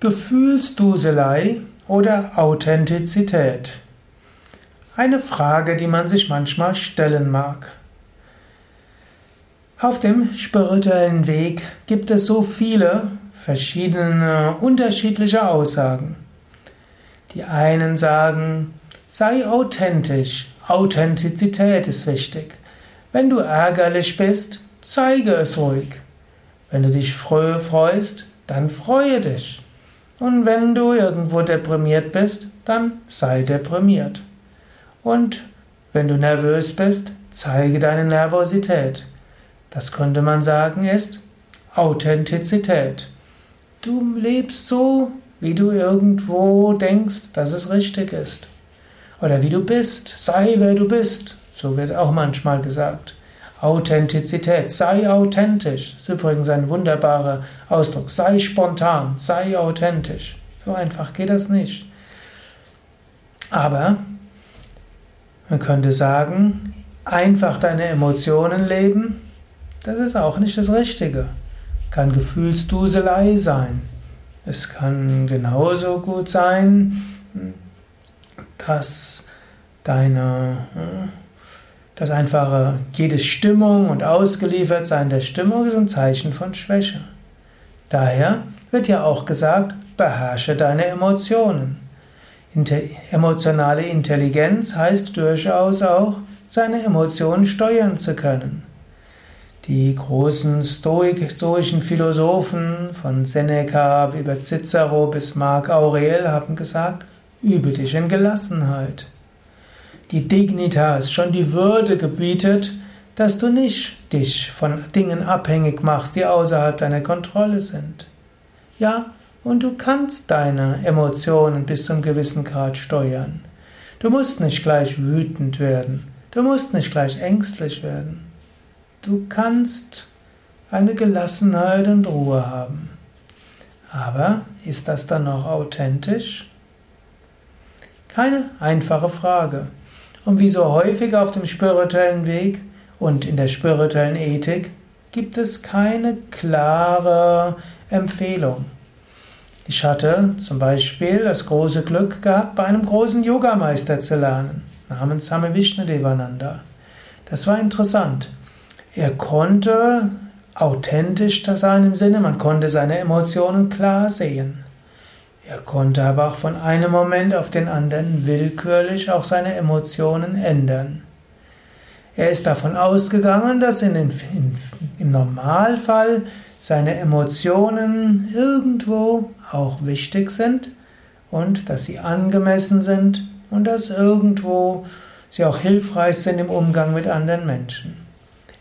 Gefühlsduselei oder Authentizität? Eine Frage, die man sich manchmal stellen mag. Auf dem spirituellen Weg gibt es so viele verschiedene unterschiedliche Aussagen. Die einen sagen, sei authentisch, Authentizität ist wichtig. Wenn du ärgerlich bist, zeige es ruhig. Wenn du dich freust, dann freue dich. Und wenn du irgendwo deprimiert bist, dann sei deprimiert. Und wenn du nervös bist, zeige deine Nervosität. Das könnte man sagen ist Authentizität. Du lebst so, wie du irgendwo denkst, dass es richtig ist. Oder wie du bist, sei wer du bist. So wird auch manchmal gesagt. Authentizität, sei authentisch. Das ist übrigens ein wunderbarer Ausdruck. Sei spontan, sei authentisch. So einfach geht das nicht. Aber man könnte sagen, einfach deine Emotionen leben, das ist auch nicht das Richtige. Kann Gefühlsduselei sein. Es kann genauso gut sein, dass deine hm, das einfache, jede Stimmung und Ausgeliefertsein der Stimmung ist ein Zeichen von Schwäche. Daher wird ja auch gesagt, beherrsche deine Emotionen. Inter emotionale Intelligenz heißt durchaus auch, seine Emotionen steuern zu können. Die großen Stoik, stoischen Philosophen von Seneca über Cicero bis Marc Aurel haben gesagt, übe dich in Gelassenheit die Dignitas, schon die Würde gebietet, dass du nicht dich von Dingen abhängig machst, die außerhalb deiner Kontrolle sind. Ja, und du kannst deine Emotionen bis zum gewissen Grad steuern. Du musst nicht gleich wütend werden, du musst nicht gleich ängstlich werden. Du kannst eine Gelassenheit und Ruhe haben. Aber ist das dann noch authentisch? Keine einfache Frage. Und wie so häufig auf dem spirituellen Weg und in der spirituellen Ethik gibt es keine klare Empfehlung. Ich hatte zum Beispiel das große Glück gehabt, bei einem großen Yogameister zu lernen, namens Same Vishnudevananda. Das war interessant. Er konnte authentisch sein im Sinne, man konnte seine Emotionen klar sehen. Er konnte aber auch von einem Moment auf den anderen willkürlich auch seine Emotionen ändern. Er ist davon ausgegangen, dass in den, in, im Normalfall seine Emotionen irgendwo auch wichtig sind und dass sie angemessen sind und dass irgendwo sie auch hilfreich sind im Umgang mit anderen Menschen.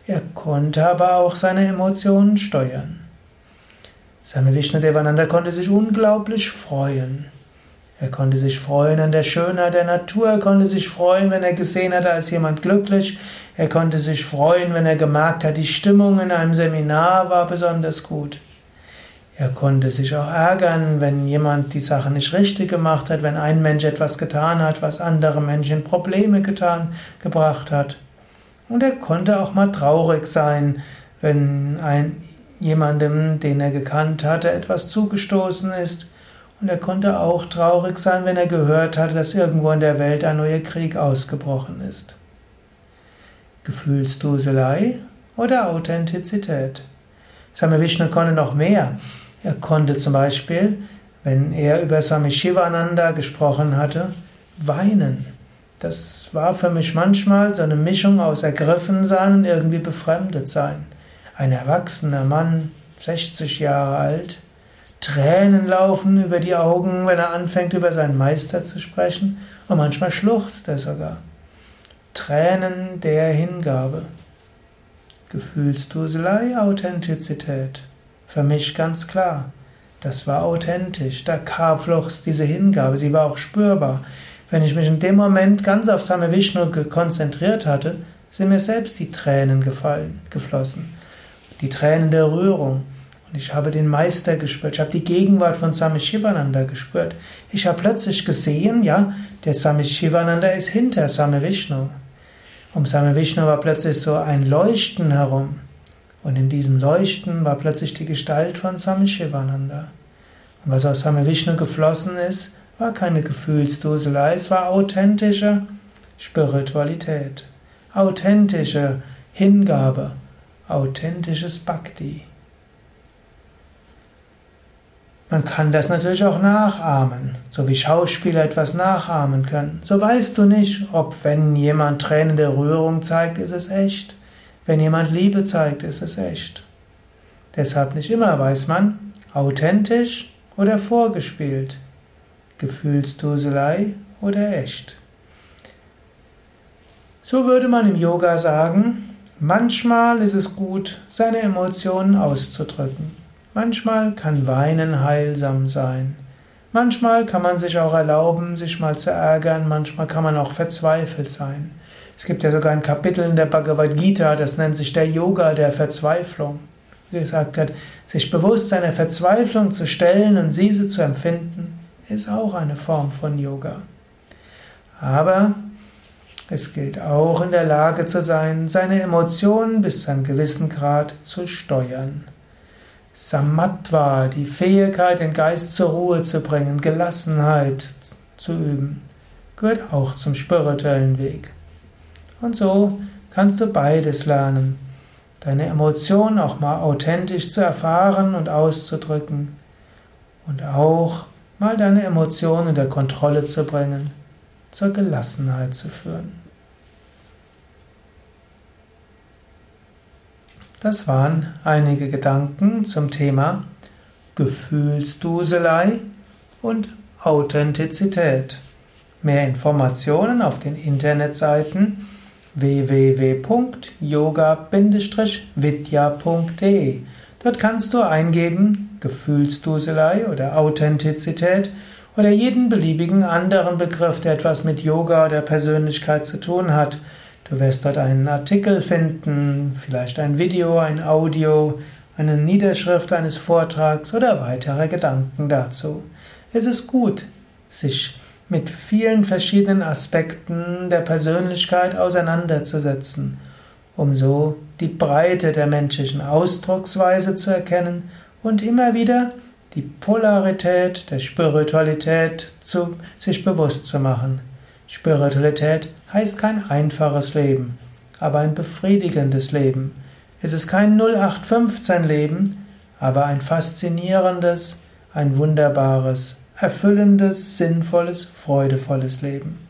Er konnte aber auch seine Emotionen steuern. Swami Vishnudevananda konnte sich unglaublich freuen. Er konnte sich freuen an der Schönheit der Natur, er konnte sich freuen, wenn er gesehen hat, da ist jemand glücklich, er konnte sich freuen, wenn er gemerkt hat, die Stimmung in einem Seminar war besonders gut. Er konnte sich auch ärgern, wenn jemand die Sache nicht richtig gemacht hat, wenn ein Mensch etwas getan hat, was andere Menschen Probleme getan, gebracht hat. Und er konnte auch mal traurig sein, wenn ein, jemandem, den er gekannt hatte, etwas zugestoßen ist. Und er konnte auch traurig sein, wenn er gehört hatte, dass irgendwo in der Welt ein neuer Krieg ausgebrochen ist. Gefühlsduselei oder Authentizität? Same Vishnu konnte noch mehr. Er konnte zum Beispiel, wenn er über Swami Shivananda gesprochen hatte, weinen. Das war für mich manchmal so eine Mischung aus ergriffen sein und irgendwie befremdet sein. Ein erwachsener Mann, 60 Jahre alt, Tränen laufen über die Augen, wenn er anfängt, über seinen Meister zu sprechen, und manchmal schluchzt er sogar. Tränen der Hingabe. Gefühlsduselei, Authentizität. Für mich ganz klar. Das war authentisch. Da kam fluchs diese Hingabe. Sie war auch spürbar. Wenn ich mich in dem Moment ganz auf Same Vishnu konzentriert hatte, sind mir selbst die Tränen gefallen, geflossen die Tränen der Rührung. Und ich habe den Meister gespürt, ich habe die Gegenwart von Swami Shivananda gespürt. Ich habe plötzlich gesehen, ja, der Swami Shivananda ist hinter Swami Vishnu. Um Swami Vishnu war plötzlich so ein Leuchten herum. Und in diesem Leuchten war plötzlich die Gestalt von Swami Shivananda. Und was aus Same Vishnu geflossen ist, war keine Gefühlsduselei, es war authentische Spiritualität, authentische Hingabe, authentisches Bhakti. Man kann das natürlich auch nachahmen, so wie Schauspieler etwas nachahmen können. So weißt du nicht, ob wenn jemand Tränen der Rührung zeigt, ist es echt. Wenn jemand Liebe zeigt, ist es echt. Deshalb nicht immer weiß man, authentisch oder vorgespielt, Gefühlsduselei oder echt. So würde man im Yoga sagen, manchmal ist es gut, seine Emotionen auszudrücken. Manchmal kann Weinen heilsam sein. Manchmal kann man sich auch erlauben, sich mal zu ärgern. Manchmal kann man auch verzweifelt sein. Es gibt ja sogar ein Kapitel in der Bhagavad Gita, das nennt sich der Yoga der Verzweiflung. Wie gesagt hat, sich bewusst seiner Verzweiflung zu stellen und diese zu empfinden, ist auch eine Form von Yoga. Aber es gilt auch in der Lage zu sein, seine Emotionen bis zu einem gewissen Grad zu steuern. Samatva, die Fähigkeit, den Geist zur Ruhe zu bringen, Gelassenheit zu üben, gehört auch zum spirituellen Weg. Und so kannst du beides lernen. Deine Emotionen auch mal authentisch zu erfahren und auszudrücken und auch mal deine Emotionen unter Kontrolle zu bringen, zur Gelassenheit zu führen. Das waren einige Gedanken zum Thema Gefühlsduselei und Authentizität. Mehr Informationen auf den Internetseiten www.yoga-vidya.de. Dort kannst du eingeben Gefühlsduselei oder Authentizität oder jeden beliebigen anderen Begriff, der etwas mit Yoga oder Persönlichkeit zu tun hat. Du wirst dort einen Artikel finden, vielleicht ein Video, ein Audio, eine Niederschrift eines Vortrags oder weitere Gedanken dazu. Es ist gut, sich mit vielen verschiedenen Aspekten der Persönlichkeit auseinanderzusetzen, um so die Breite der menschlichen Ausdrucksweise zu erkennen und immer wieder die Polarität der Spiritualität zu, sich bewusst zu machen. Spiritualität heißt kein einfaches Leben, aber ein befriedigendes Leben. Es ist kein 0815 Leben, aber ein faszinierendes, ein wunderbares, erfüllendes, sinnvolles, freudevolles Leben.